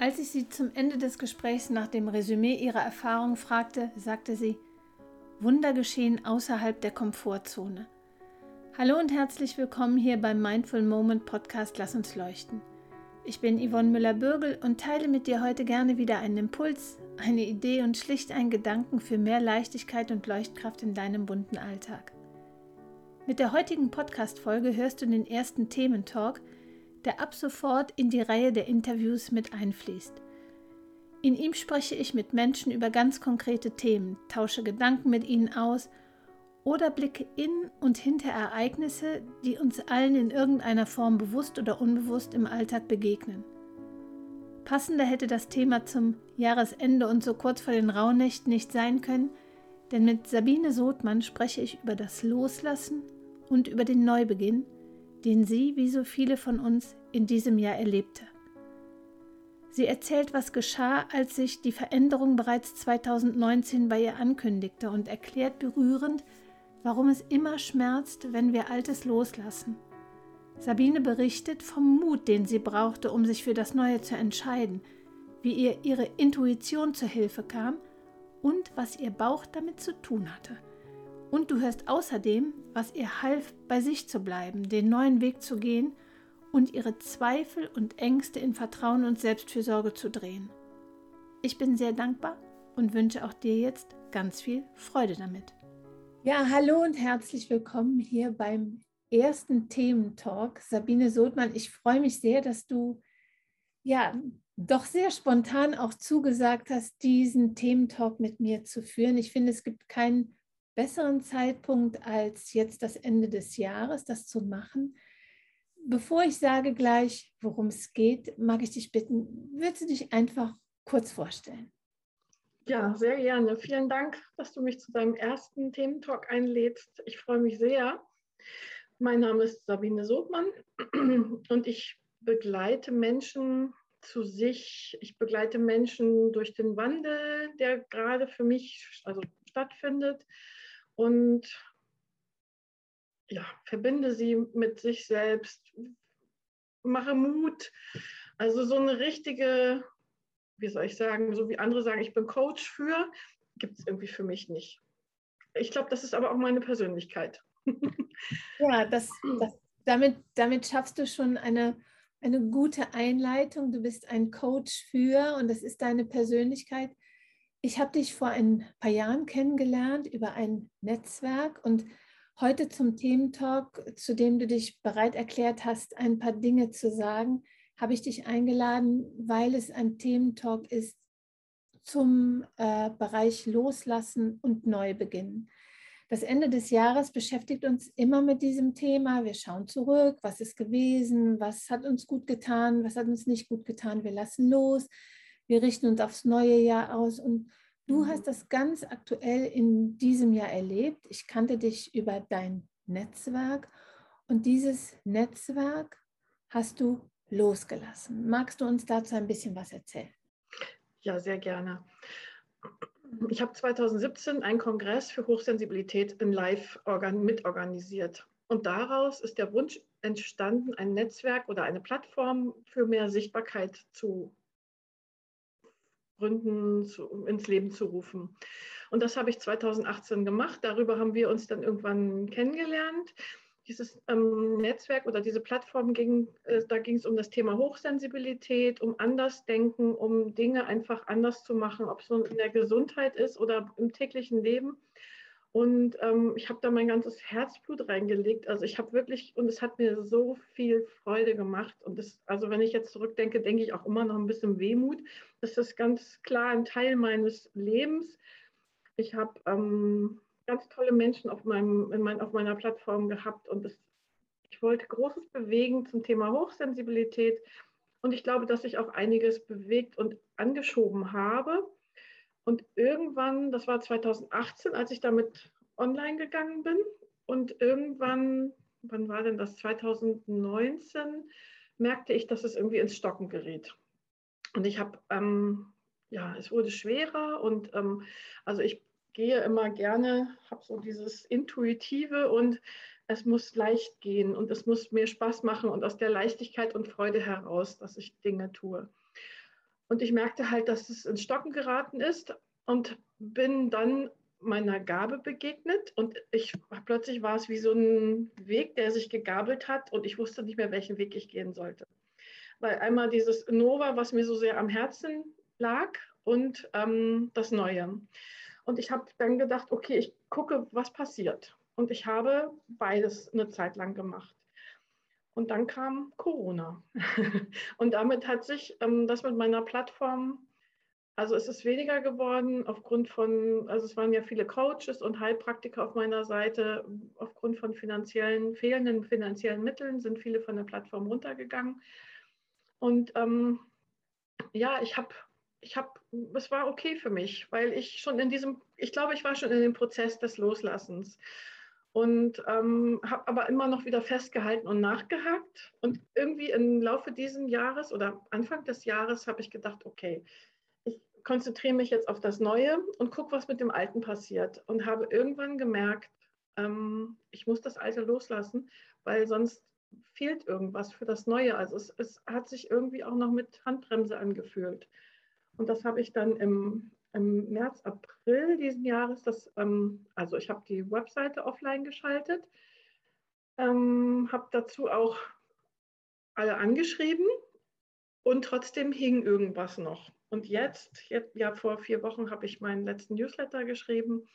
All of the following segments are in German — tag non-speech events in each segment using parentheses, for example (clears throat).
Als ich sie zum Ende des Gesprächs nach dem Resümee ihrer Erfahrung fragte, sagte sie, Wunder geschehen außerhalb der Komfortzone. Hallo und herzlich willkommen hier beim Mindful Moment Podcast Lass uns leuchten. Ich bin Yvonne Müller-Bürgel und teile mit dir heute gerne wieder einen Impuls, eine Idee und schlicht einen Gedanken für mehr Leichtigkeit und Leuchtkraft in deinem bunten Alltag. Mit der heutigen Podcast-Folge hörst du den ersten Thementalk, der ab sofort in die Reihe der Interviews mit einfließt. In ihm spreche ich mit Menschen über ganz konkrete Themen, tausche Gedanken mit ihnen aus oder blicke in und hinter Ereignisse, die uns allen in irgendeiner Form bewusst oder unbewusst im Alltag begegnen. Passender hätte das Thema zum Jahresende und so kurz vor den Rauhnächten nicht sein können, denn mit Sabine Sothmann spreche ich über das Loslassen und über den Neubeginn, den sie, wie so viele von uns, in diesem Jahr erlebte. Sie erzählt, was geschah, als sich die Veränderung bereits 2019 bei ihr ankündigte und erklärt berührend, warum es immer schmerzt, wenn wir Altes loslassen. Sabine berichtet vom Mut, den sie brauchte, um sich für das Neue zu entscheiden, wie ihr ihre Intuition zur Hilfe kam und was ihr Bauch damit zu tun hatte. Und du hörst außerdem, was ihr half, bei sich zu bleiben, den neuen Weg zu gehen und ihre Zweifel und Ängste in Vertrauen und Selbstfürsorge zu drehen. Ich bin sehr dankbar und wünsche auch dir jetzt ganz viel Freude damit. Ja, hallo und herzlich willkommen hier beim ersten Thementalk. Sabine Sothmann, ich freue mich sehr, dass du ja doch sehr spontan auch zugesagt hast, diesen Thementalk mit mir zu führen. Ich finde, es gibt keinen besseren Zeitpunkt als jetzt das Ende des Jahres, das zu machen. Bevor ich sage gleich, worum es geht, mag ich dich bitten, würdest du dich einfach kurz vorstellen? Ja, sehr gerne. Vielen Dank, dass du mich zu deinem ersten Thementalk einlädst. Ich freue mich sehr. Mein Name ist Sabine Sothmann (clears throat) und ich begleite Menschen zu sich. Ich begleite Menschen durch den Wandel, der gerade für mich also stattfindet und ja, verbinde sie mit sich selbst, mache Mut. Also so eine richtige, wie soll ich sagen, so wie andere sagen, ich bin Coach für, gibt es irgendwie für mich nicht. Ich glaube, das ist aber auch meine Persönlichkeit. (laughs) ja, das, das, damit, damit schaffst du schon eine, eine gute Einleitung. Du bist ein Coach für und das ist deine Persönlichkeit. Ich habe dich vor ein paar Jahren kennengelernt über ein Netzwerk und heute zum Thementalk, zu dem du dich bereit erklärt hast, ein paar Dinge zu sagen, habe ich dich eingeladen, weil es ein Thementalk ist zum äh, Bereich Loslassen und Neubeginn. Das Ende des Jahres beschäftigt uns immer mit diesem Thema. Wir schauen zurück, was ist gewesen, was hat uns gut getan, was hat uns nicht gut getan. Wir lassen los, wir richten uns aufs neue Jahr aus und du mhm. hast das ganz aktuell in diesem Jahr erlebt. Ich kannte dich über dein Netzwerk und dieses Netzwerk hast du losgelassen. Magst du uns dazu ein bisschen was erzählen? Ja, sehr gerne. Ich habe 2017 einen Kongress für Hochsensibilität in Live mitorganisiert. Und daraus ist der Wunsch entstanden, ein Netzwerk oder eine Plattform für mehr Sichtbarkeit zu Gründen zu, ins Leben zu rufen. Und das habe ich 2018 gemacht. Darüber haben wir uns dann irgendwann kennengelernt. Dieses ähm, Netzwerk oder diese Plattform ging, äh, da ging es um das Thema Hochsensibilität, um Andersdenken, um Dinge einfach anders zu machen, ob es nun in der Gesundheit ist oder im täglichen Leben. Und ähm, ich habe da mein ganzes Herzblut reingelegt. Also ich habe wirklich, und es hat mir so viel Freude gemacht. Und das, also wenn ich jetzt zurückdenke, denke ich auch immer noch ein bisschen Wehmut. Das ist ganz klar ein Teil meines Lebens. Ich habe ähm, ganz tolle Menschen auf, meinem, in mein, auf meiner Plattform gehabt und das, ich wollte Großes bewegen zum Thema Hochsensibilität. Und ich glaube, dass ich auch einiges bewegt und angeschoben habe. Und irgendwann, das war 2018, als ich damit online gegangen bin. Und irgendwann, wann war denn das? 2019 merkte ich, dass es irgendwie ins Stocken gerät. Und ich habe, ähm, ja, es wurde schwerer und ähm, also ich gehe immer gerne, habe so dieses Intuitive und es muss leicht gehen und es muss mir Spaß machen und aus der Leichtigkeit und Freude heraus, dass ich Dinge tue. Und ich merkte halt, dass es ins Stocken geraten ist und bin dann meiner Gabe begegnet und ich plötzlich war es wie so ein Weg, der sich gegabelt hat und ich wusste nicht mehr, welchen Weg ich gehen sollte. Weil einmal dieses Nova, was mir so sehr am Herzen lag und ähm, das Neue. Und ich habe dann gedacht, okay, ich gucke, was passiert. Und ich habe beides eine Zeit lang gemacht. Und dann kam Corona. (laughs) und damit hat sich ähm, das mit meiner Plattform also es ist weniger geworden aufgrund von, also es waren ja viele Coaches und Heilpraktiker auf meiner Seite. Aufgrund von finanziellen, fehlenden finanziellen Mitteln sind viele von der Plattform runtergegangen. Und ähm, ja, ich habe, ich habe, es war okay für mich, weil ich schon in diesem, ich glaube, ich war schon in dem Prozess des Loslassens und ähm, habe aber immer noch wieder festgehalten und nachgehakt. Und irgendwie im Laufe dieses Jahres oder Anfang des Jahres habe ich gedacht, okay, konzentriere mich jetzt auf das Neue und gucke, was mit dem Alten passiert. Und habe irgendwann gemerkt, ähm, ich muss das Alte loslassen, weil sonst fehlt irgendwas für das Neue. Also es, es hat sich irgendwie auch noch mit Handbremse angefühlt. Und das habe ich dann im, im März, April diesen Jahres, das, ähm, also ich habe die Webseite offline geschaltet, ähm, habe dazu auch alle angeschrieben und trotzdem hing irgendwas noch. Und jetzt, jetzt ja vor vier Wochen, habe ich meinen letzten Newsletter geschrieben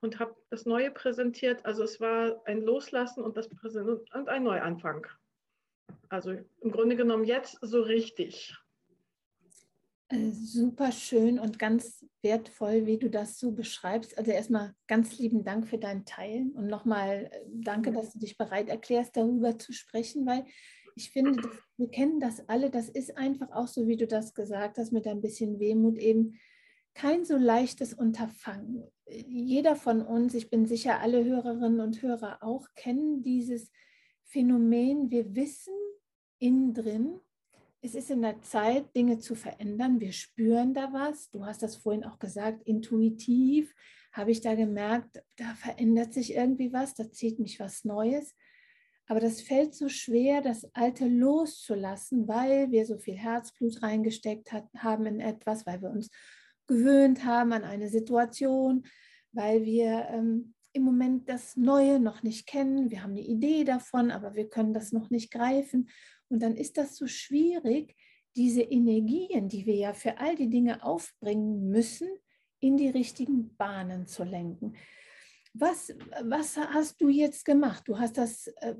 und habe das Neue präsentiert. Also es war ein Loslassen und, das und ein Neuanfang. Also im Grunde genommen jetzt so richtig. Super schön und ganz wertvoll, wie du das so beschreibst. Also erstmal ganz lieben Dank für dein Teilen und nochmal äh, danke, dass du dich bereit erklärst, darüber zu sprechen, weil ich finde, das, wir kennen das alle, das ist einfach auch so, wie du das gesagt hast, mit ein bisschen Wehmut eben kein so leichtes Unterfangen. Jeder von uns, ich bin sicher, alle Hörerinnen und Hörer auch, kennen dieses Phänomen. Wir wissen innen drin, es ist in der Zeit, Dinge zu verändern. Wir spüren da was. Du hast das vorhin auch gesagt, intuitiv habe ich da gemerkt, da verändert sich irgendwie was, da zieht mich was Neues. Aber das fällt so schwer, das Alte loszulassen, weil wir so viel Herzblut reingesteckt hat, haben in etwas, weil wir uns gewöhnt haben an eine Situation, weil wir ähm, im Moment das Neue noch nicht kennen. Wir haben eine Idee davon, aber wir können das noch nicht greifen. Und dann ist das so schwierig, diese Energien, die wir ja für all die Dinge aufbringen müssen, in die richtigen Bahnen zu lenken. Was, was hast du jetzt gemacht? Du hast das, äh,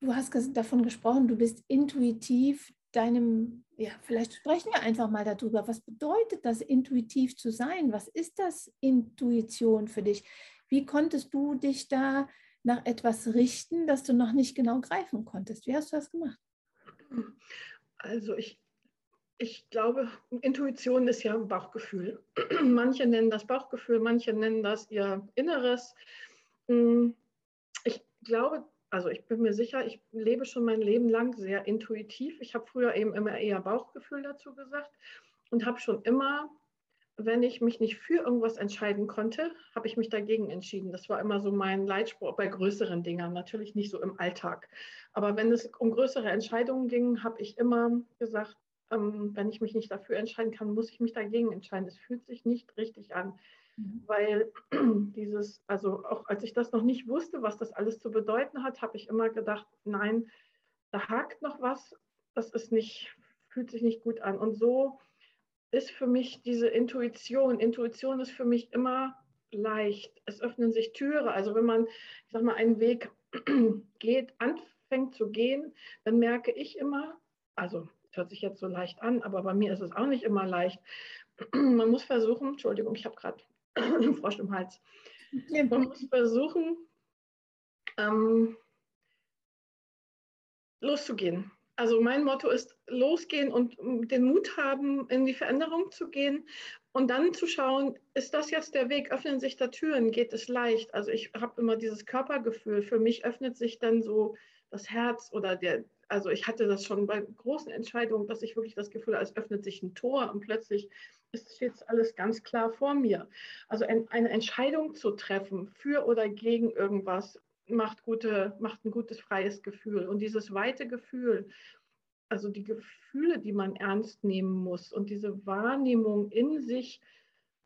du hast davon gesprochen, du bist intuitiv deinem, ja, vielleicht sprechen wir einfach mal darüber. Was bedeutet das, intuitiv zu sein? Was ist das Intuition für dich? Wie konntest du dich da nach etwas richten, das du noch nicht genau greifen konntest? Wie hast du das gemacht? Also ich ich glaube, Intuition ist ja ein Bauchgefühl. (clears throat) manche nennen das Bauchgefühl, manche nennen das ihr Inneres. Hm, ich glaube, also ich bin mir sicher, ich lebe schon mein Leben lang sehr intuitiv. Ich habe früher eben immer eher Bauchgefühl dazu gesagt und habe schon immer, wenn ich mich nicht für irgendwas entscheiden konnte, habe ich mich dagegen entschieden. Das war immer so mein Leitspruch bei größeren Dingen, natürlich nicht so im Alltag. Aber wenn es um größere Entscheidungen ging, habe ich immer gesagt, ähm, wenn ich mich nicht dafür entscheiden kann, muss ich mich dagegen entscheiden. Es fühlt sich nicht richtig an, mhm. weil (clears throat) dieses, also auch als ich das noch nicht wusste, was das alles zu bedeuten hat, habe ich immer gedacht, nein, da hakt noch was, das ist nicht, fühlt sich nicht gut an. Und so ist für mich diese Intuition, Intuition ist für mich immer leicht. Es öffnen sich Türe. Also wenn man, ich sag mal, einen Weg (clears throat) geht, anfängt zu gehen, dann merke ich immer, also hört sich jetzt so leicht an, aber bei mir ist es auch nicht immer leicht. (clears throat) Man muss versuchen, Entschuldigung, ich habe gerade (clears throat) einen Frosch im Hals. Man muss versuchen, ähm, loszugehen. Also mein Motto ist losgehen und den Mut haben, in die Veränderung zu gehen und dann zu schauen, ist das jetzt der Weg, öffnen sich da Türen, geht es leicht. Also ich habe immer dieses Körpergefühl, für mich öffnet sich dann so das Herz oder der, also ich hatte das schon bei großen Entscheidungen, dass ich wirklich das Gefühl habe, es öffnet sich ein Tor und plötzlich ist jetzt alles ganz klar vor mir. Also eine Entscheidung zu treffen für oder gegen irgendwas macht, gute, macht ein gutes freies Gefühl. Und dieses weite Gefühl, also die Gefühle, die man ernst nehmen muss und diese Wahrnehmung in sich,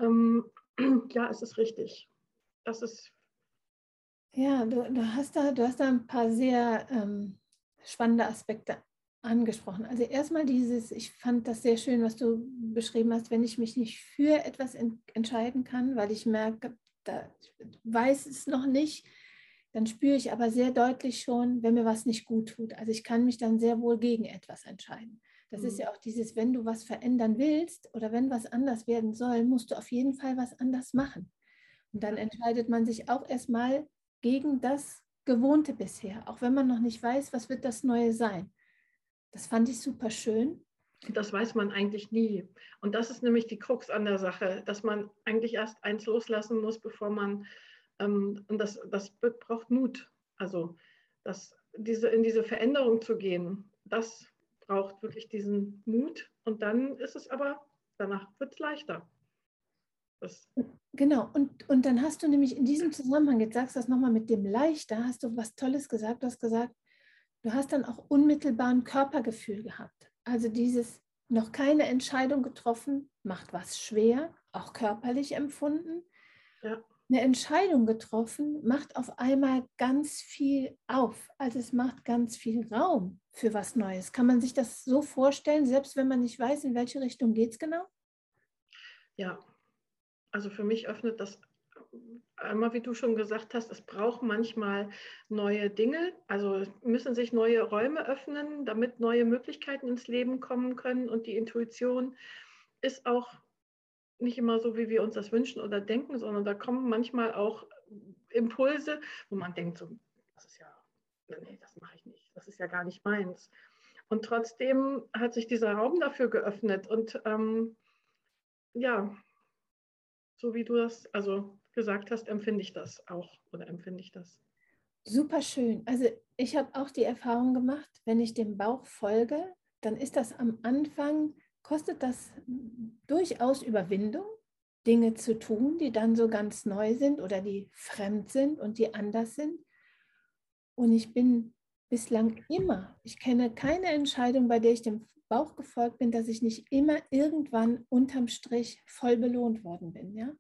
ähm, (clears throat) ja, es ist richtig. Das ist. Ja, du, du, hast, da, du hast da ein paar sehr ähm, spannende Aspekte angesprochen. Also erstmal dieses, ich fand das sehr schön, was du beschrieben hast, wenn ich mich nicht für etwas in, entscheiden kann, weil ich merke, da, ich weiß es noch nicht, dann spüre ich aber sehr deutlich schon, wenn mir was nicht gut tut. Also ich kann mich dann sehr wohl gegen etwas entscheiden. Das mhm. ist ja auch dieses, wenn du was verändern willst oder wenn was anders werden soll, musst du auf jeden Fall was anders machen. Und dann entscheidet man sich auch erstmal gegen das Gewohnte bisher, auch wenn man noch nicht weiß, was wird das Neue sein. Das fand ich super schön. Das weiß man eigentlich nie. Und das ist nämlich die Krux an der Sache, dass man eigentlich erst eins loslassen muss, bevor man, ähm, und das, das braucht Mut. Also das, diese, in diese Veränderung zu gehen, das braucht wirklich diesen Mut. Und dann ist es aber, danach wird es leichter. Das genau, und, und dann hast du nämlich in diesem Zusammenhang, jetzt sagst du das nochmal mit dem leichter, hast du was Tolles gesagt, du hast gesagt, du hast dann auch unmittelbar ein Körpergefühl gehabt. Also dieses noch keine Entscheidung getroffen, macht was schwer, auch körperlich empfunden. Ja. Eine Entscheidung getroffen, macht auf einmal ganz viel auf. Also es macht ganz viel Raum für was Neues. Kann man sich das so vorstellen, selbst wenn man nicht weiß, in welche Richtung geht es genau? Ja, also für mich öffnet das einmal, wie du schon gesagt hast, es braucht manchmal neue Dinge, also müssen sich neue Räume öffnen, damit neue Möglichkeiten ins Leben kommen können. Und die Intuition ist auch nicht immer so, wie wir uns das wünschen oder denken, sondern da kommen manchmal auch Impulse, wo man denkt, so, das ist ja, nee, das mache ich nicht, das ist ja gar nicht meins. Und trotzdem hat sich dieser Raum dafür geöffnet. Und ähm, ja, so wie du das, also gesagt hast, empfinde ich das auch oder empfinde ich das. Super schön. Also ich habe auch die Erfahrung gemacht, wenn ich dem Bauch folge, dann ist das am Anfang, kostet das durchaus Überwindung, Dinge zu tun, die dann so ganz neu sind oder die fremd sind und die anders sind. Und ich bin bislang immer, ich kenne keine Entscheidung, bei der ich dem Bauch gefolgt bin, dass ich nicht immer irgendwann unterm Strich voll belohnt worden bin. Ja?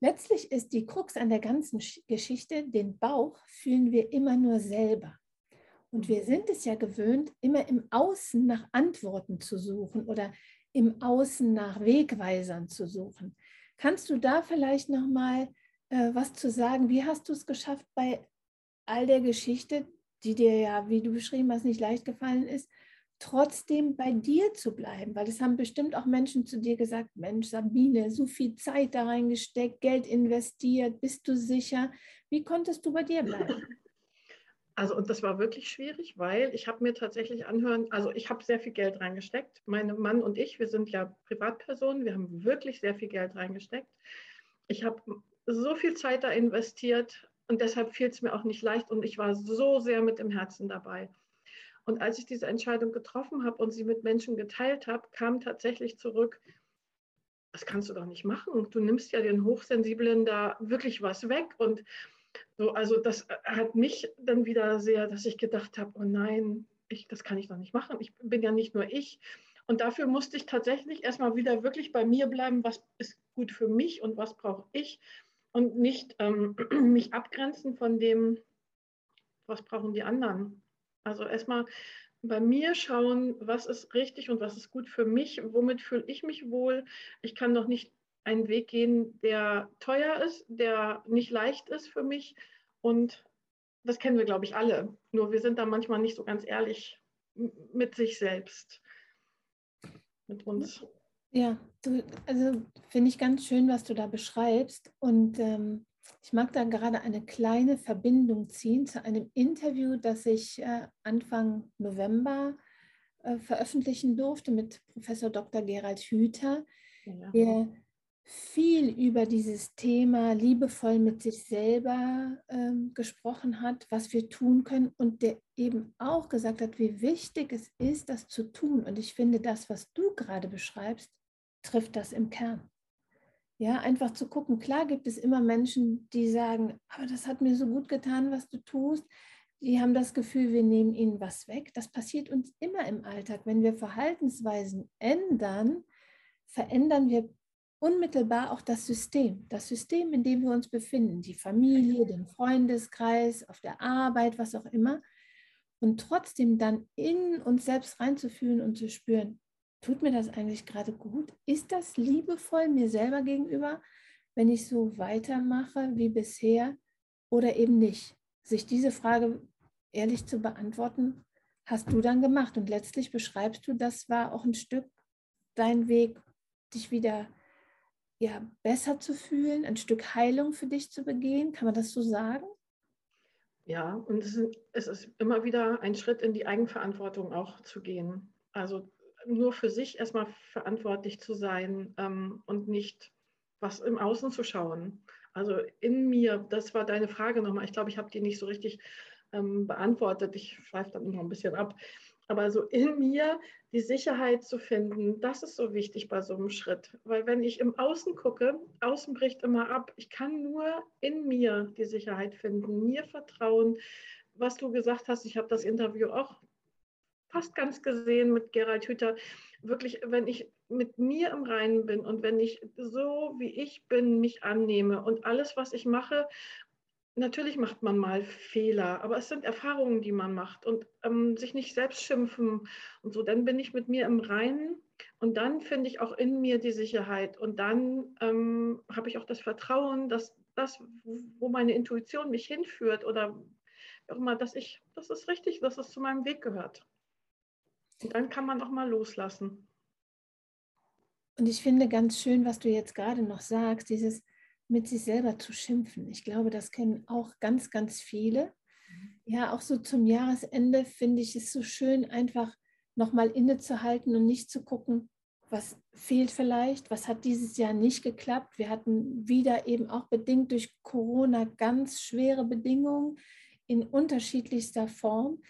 Letztlich ist die Krux an der ganzen Geschichte, den Bauch fühlen wir immer nur selber. Und wir sind es ja gewöhnt, immer im Außen nach Antworten zu suchen oder im Außen nach Wegweisern zu suchen. Kannst du da vielleicht noch mal äh, was zu sagen? Wie hast du es geschafft bei all der Geschichte, die dir ja, wie du beschrieben hast, nicht leicht gefallen ist, trotzdem bei dir zu bleiben, weil es haben bestimmt auch Menschen zu dir gesagt, Mensch, Sabine, so viel Zeit da reingesteckt, Geld investiert, bist du sicher? Wie konntest du bei dir bleiben? Also und das war wirklich schwierig, weil ich habe mir tatsächlich anhören, also ich habe sehr viel Geld reingesteckt. Mein Mann und ich, wir sind ja Privatpersonen, wir haben wirklich sehr viel Geld reingesteckt. Ich habe so viel Zeit da investiert und deshalb fiel es mir auch nicht leicht und ich war so sehr mit dem Herzen dabei. Und als ich diese Entscheidung getroffen habe und sie mit Menschen geteilt habe, kam tatsächlich zurück, das kannst du doch nicht machen. Du nimmst ja den Hochsensiblen da wirklich was weg. Und so, also das hat mich dann wieder sehr, dass ich gedacht habe, oh nein, ich, das kann ich doch nicht machen. Ich bin ja nicht nur ich. Und dafür musste ich tatsächlich erstmal wieder wirklich bei mir bleiben, was ist gut für mich und was brauche ich. Und nicht ähm, (clears throat) mich abgrenzen von dem, was brauchen die anderen. Also erstmal bei mir schauen, was ist richtig und was ist gut für mich, womit fühle ich mich wohl. Ich kann doch nicht einen Weg gehen, der teuer ist, der nicht leicht ist für mich. Und das kennen wir, glaube ich, alle. Nur wir sind da manchmal nicht so ganz ehrlich mit sich selbst, mit uns. Ja, du, also finde ich ganz schön, was du da beschreibst. Und ähm, ich mag da gerade eine kleine Verbindung ziehen zu einem Interview, das ich äh, Anfang November äh, veröffentlichen durfte mit Professor Dr. Gerald Hüther, ja. der viel über dieses Thema liebevoll mit sich selber ähm, gesprochen hat, was wir tun können und der eben auch gesagt hat, wie wichtig es ist, das zu tun. Und ich finde, das, was du gerade beschreibst, trifft das im Kern. Ja, einfach zu gucken. Klar gibt es immer Menschen, die sagen, aber das hat mir so gut getan, was du tust. die haben das Gefühl, wir nehmen ihnen was weg. Das passiert uns immer im Alltag. Wenn wir Verhaltensweisen ändern, verändern wir unmittelbar auch das System. Das System, in dem wir uns befinden, die Familie, den Freundeskreis, auf der Arbeit, was auch immer. Und trotzdem dann in uns selbst reinzufühlen und zu spüren, tut mir das eigentlich gerade gut? Ist das liebevoll mir selber gegenüber, wenn ich so weitermache wie bisher oder eben nicht? Sich diese Frage ehrlich zu beantworten, hast du dann gemacht. Und letztlich beschreibst du, das war auch ein Stück dein Weg, dich wieder ja, besser zu fühlen, ein Stück Heilung für dich zu begehen. Kann man das so sagen? Ja, und es ist, immer wieder ein Schritt in die Eigenverantwortung auch zu gehen. Also nur für sich erstmal verantwortlich zu sein ähm, und nicht was im Außen zu schauen. Also in mir, das war deine Frage nochmal. Ich glaube, ich habe die nicht so richtig ähm, beantwortet. Ich schweife dann noch ein bisschen ab. Aber so in mir die Sicherheit zu finden, das ist so wichtig bei so einem Schritt. Weil wenn ich im Außen gucke, außen bricht immer ab. Ich kann nur in mir die Sicherheit finden, mir vertrauen. Was du gesagt hast, ich habe das Interview auch fast ganz gesehen mit Gerald Hüther. Wirklich, wenn ich mit mir im Reinen bin und wenn ich so wie ich bin mich annehme und alles, was ich mache, Natürlich macht man mal Fehler, aber es sind Erfahrungen, die man macht und ähm, sich nicht selbst schimpfen und so. Dann bin ich mit mir im Reinen und dann finde ich auch in mir die Sicherheit und dann ähm, habe ich auch das Vertrauen, dass das, wo meine Intuition mich hinführt oder auch immer, dass ich, das ist richtig, dass es zu meinem Weg gehört. Und dann kann man auch mal loslassen. Und ich finde ganz schön, was du jetzt gerade noch sagst, dieses mit sich selber zu schimpfen. Ich glaube, das kennen auch ganz, ganz viele. Ja, auch so zum Jahresende finde ich es so schön, einfach nochmal innezuhalten und nicht zu gucken, was fehlt vielleicht, was hat dieses Jahr nicht geklappt. Wir hatten wieder eben auch bedingt durch Corona ganz schwere Bedingungen in unterschiedlichster Form.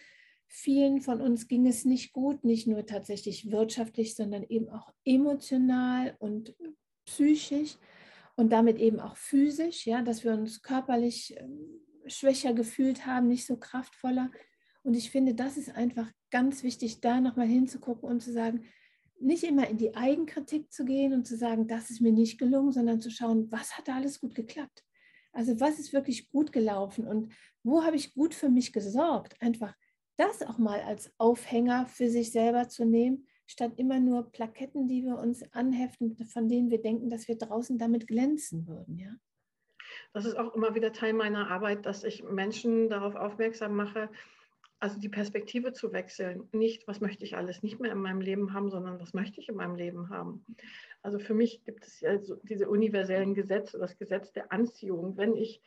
Vielen von uns ging es nicht gut, nicht nur tatsächlich wirtschaftlich, sondern eben auch emotional und psychisch und damit eben auch physisch, ja, dass wir uns körperlich ähm, schwächer gefühlt haben, nicht so kraftvoller. Und ich finde, das ist einfach ganz wichtig, da nochmal hinzugucken und zu sagen, nicht immer in die Eigenkritik zu gehen und zu sagen, das ist mir nicht gelungen, sondern zu schauen, was hat da alles gut geklappt? Also was ist wirklich gut gelaufen und wo habe ich gut für mich gesorgt? Einfach das auch mal als Aufhänger für sich selber zu nehmen statt immer nur Plaketten, die wir uns anheften, von denen wir denken, dass wir draußen damit glänzen würden. Ja? Das ist auch immer wieder Teil meiner Arbeit, dass ich Menschen darauf aufmerksam mache, also die Perspektive zu wechseln. Nicht, was möchte ich alles nicht mehr in meinem Leben haben, sondern was möchte ich in meinem Leben haben. Also für mich gibt es ja so diese universellen Gesetze, das Gesetz der Anziehung. Wenn ich,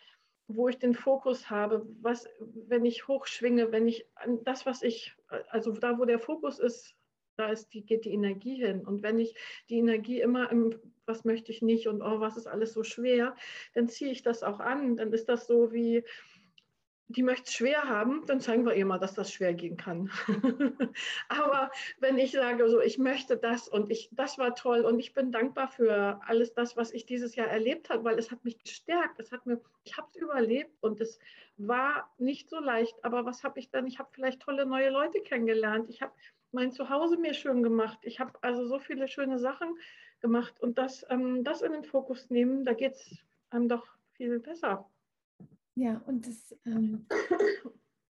wo ich den Fokus habe, was, wenn ich hochschwinge, wenn ich das, was ich, also da, wo der Fokus ist, da ist die, geht die Energie hin. Und wenn ich die Energie immer im, was möchte ich nicht und oh, was ist alles so schwer, dann ziehe ich das auch an. Dann ist das so wie, die möchte es schwer haben, dann zeigen wir ihr mal, dass das schwer gehen kann. (laughs) Aber wenn ich sage, so, ich möchte das und ich, das war toll und ich bin dankbar für alles das, was ich dieses Jahr erlebt habe, weil es hat mich gestärkt, es hat mir, ich habe es überlebt und es war nicht so leicht. Aber was habe ich dann? Ich habe vielleicht tolle neue Leute kennengelernt. Ich habe mein Zuhause mir schön gemacht. Ich habe also so viele schöne Sachen gemacht und das, ähm, das in den Fokus nehmen, da geht es einem doch viel besser. Ja, und es, ähm,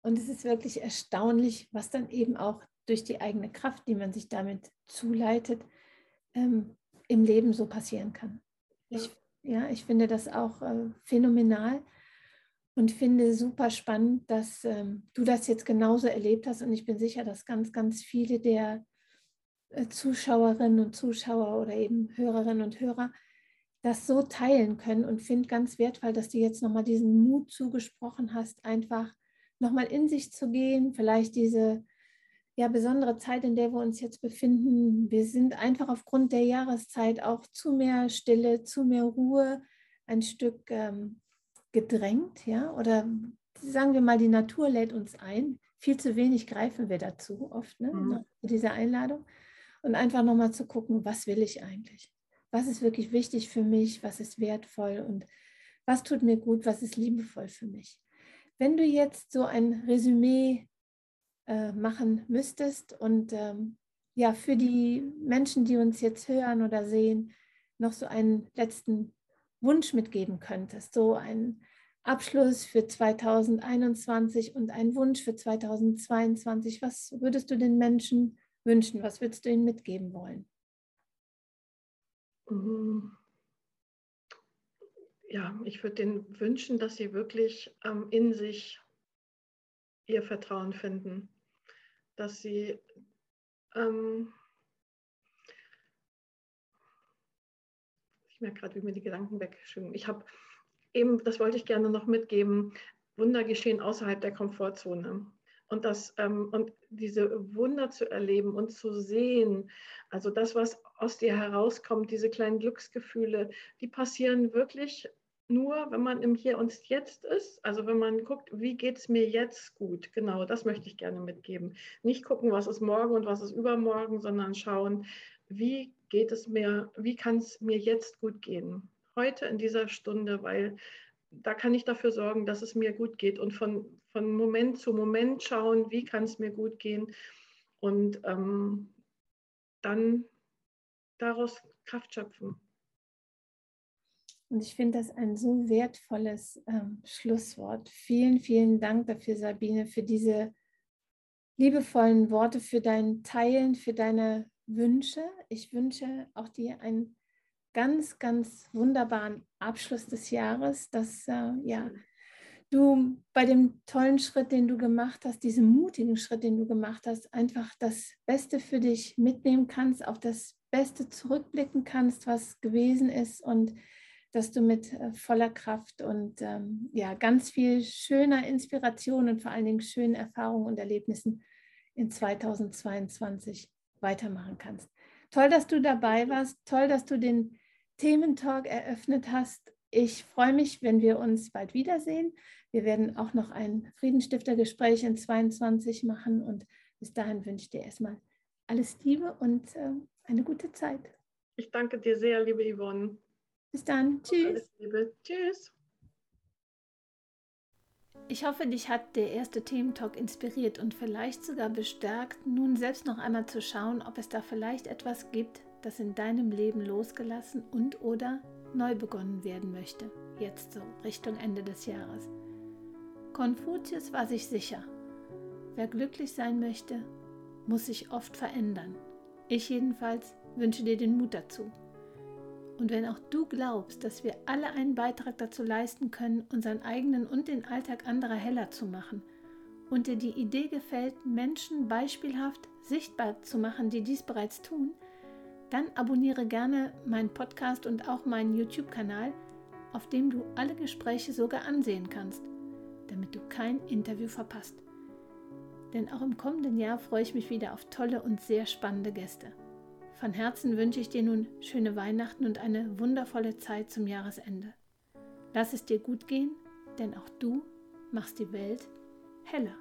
und es ist wirklich erstaunlich, was dann eben auch durch die eigene Kraft, die man sich damit zuleitet, ähm, im Leben so passieren kann. Ja. Ich, ja, ich finde das auch äh, phänomenal und finde super spannend, dass ähm, du das jetzt genauso erlebt hast. Und ich bin sicher, dass ganz, ganz viele der äh, Zuschauerinnen und Zuschauer oder eben Hörerinnen und Hörer das so teilen können und finde ganz wertvoll, dass du jetzt nochmal diesen Mut zugesprochen hast, einfach nochmal in sich zu gehen, vielleicht diese ja, besondere Zeit, in der wir uns jetzt befinden. Wir sind einfach aufgrund der Jahreszeit auch zu mehr Stille, zu mehr Ruhe, ein Stück ähm, gedrängt, ja, oder sagen wir mal, die Natur lädt uns ein. Viel zu wenig greifen wir dazu oft, ne, mhm. diese Einladung. Und einfach nochmal zu gucken, was will ich eigentlich? Was ist wirklich wichtig für mich? Was ist wertvoll? Und was tut mir gut? Was ist liebevoll für mich? Wenn du jetzt so ein Resümee äh, machen müsstest und ähm, ja, für die Menschen, die uns jetzt hören oder sehen, noch so einen letzten Wunsch mitgeben könntest, so einen Abschluss für 2021 und einen Wunsch für 2022, was würdest du den Menschen wünschen? Was würdest du ihnen mitgeben wollen? Mhm. Ja, ich würde denen wünschen, dass sie wirklich ähm, in sich ihr Vertrauen finden, dass sie ähm, ich merke gerade, wie mir die Gedanken wegschwimmen. Ich habe eben, das wollte ich gerne noch mitgeben, Wunder geschehen außerhalb der Komfortzone. Und, das, ähm, und diese Wunder zu erleben und zu sehen, also das, was aus dir herauskommt, diese kleinen Glücksgefühle, die passieren wirklich nur, wenn man im Hier und Jetzt ist. Also wenn man guckt, wie geht es mir jetzt gut. Genau, das möchte ich gerne mitgeben. Nicht gucken, was ist morgen und was ist übermorgen, sondern schauen, wie geht es mir, wie kann es mir jetzt gut gehen. Heute in dieser Stunde, weil da kann ich dafür sorgen, dass es mir gut geht und von, von Moment zu Moment schauen, wie kann es mir gut gehen und ähm, dann daraus Kraft schöpfen. Und ich finde das ein so wertvolles ähm, Schlusswort. Vielen, vielen Dank dafür, Sabine, für diese liebevollen Worte, für dein Teilen, für deine Wünsche. Ich wünsche auch dir einen ganz, ganz wunderbaren Abschluss des Jahres, dass äh, ja, du bei dem tollen Schritt, den du gemacht hast, diesem mutigen Schritt, den du gemacht hast, einfach das Beste für dich mitnehmen kannst, auf das Beste zurückblicken kannst, was gewesen ist und dass du mit äh, voller Kraft und ähm, ja, ganz viel schöner Inspiration und vor allen Dingen schönen Erfahrungen und Erlebnissen in 2022 weitermachen kannst. Toll, dass du dabei warst. Toll, dass du den Thementalk eröffnet hast. Ich freue mich, wenn wir uns bald wiedersehen. Wir werden auch noch ein Friedenstiftergespräch in 22 machen und bis dahin wünsche ich dir erstmal alles Liebe und äh, eine gute Zeit. Ich danke dir sehr, liebe Yvonne. Bis dann. Tschüss. Alles Liebe. Tschüss. Ich hoffe, dich hat der erste Thementalk inspiriert und vielleicht sogar bestärkt, nun selbst noch einmal zu schauen, ob es da vielleicht etwas gibt, das in deinem Leben losgelassen und oder neu begonnen werden möchte, jetzt so Richtung Ende des Jahres. Konfuzius war sich sicher, wer glücklich sein möchte, muss sich oft verändern. Ich jedenfalls wünsche dir den Mut dazu. Und wenn auch du glaubst, dass wir alle einen Beitrag dazu leisten können, unseren eigenen und den Alltag anderer heller zu machen, und dir die Idee gefällt, Menschen beispielhaft sichtbar zu machen, die dies bereits tun, dann abonniere gerne meinen Podcast und auch meinen YouTube-Kanal, auf dem du alle Gespräche sogar ansehen kannst, damit du kein Interview verpasst. Denn auch im kommenden Jahr freue ich mich wieder auf tolle und sehr spannende Gäste. Von Herzen wünsche ich dir nun schöne Weihnachten und eine wundervolle Zeit zum Jahresende. Lass es dir gut gehen, denn auch du machst die Welt heller.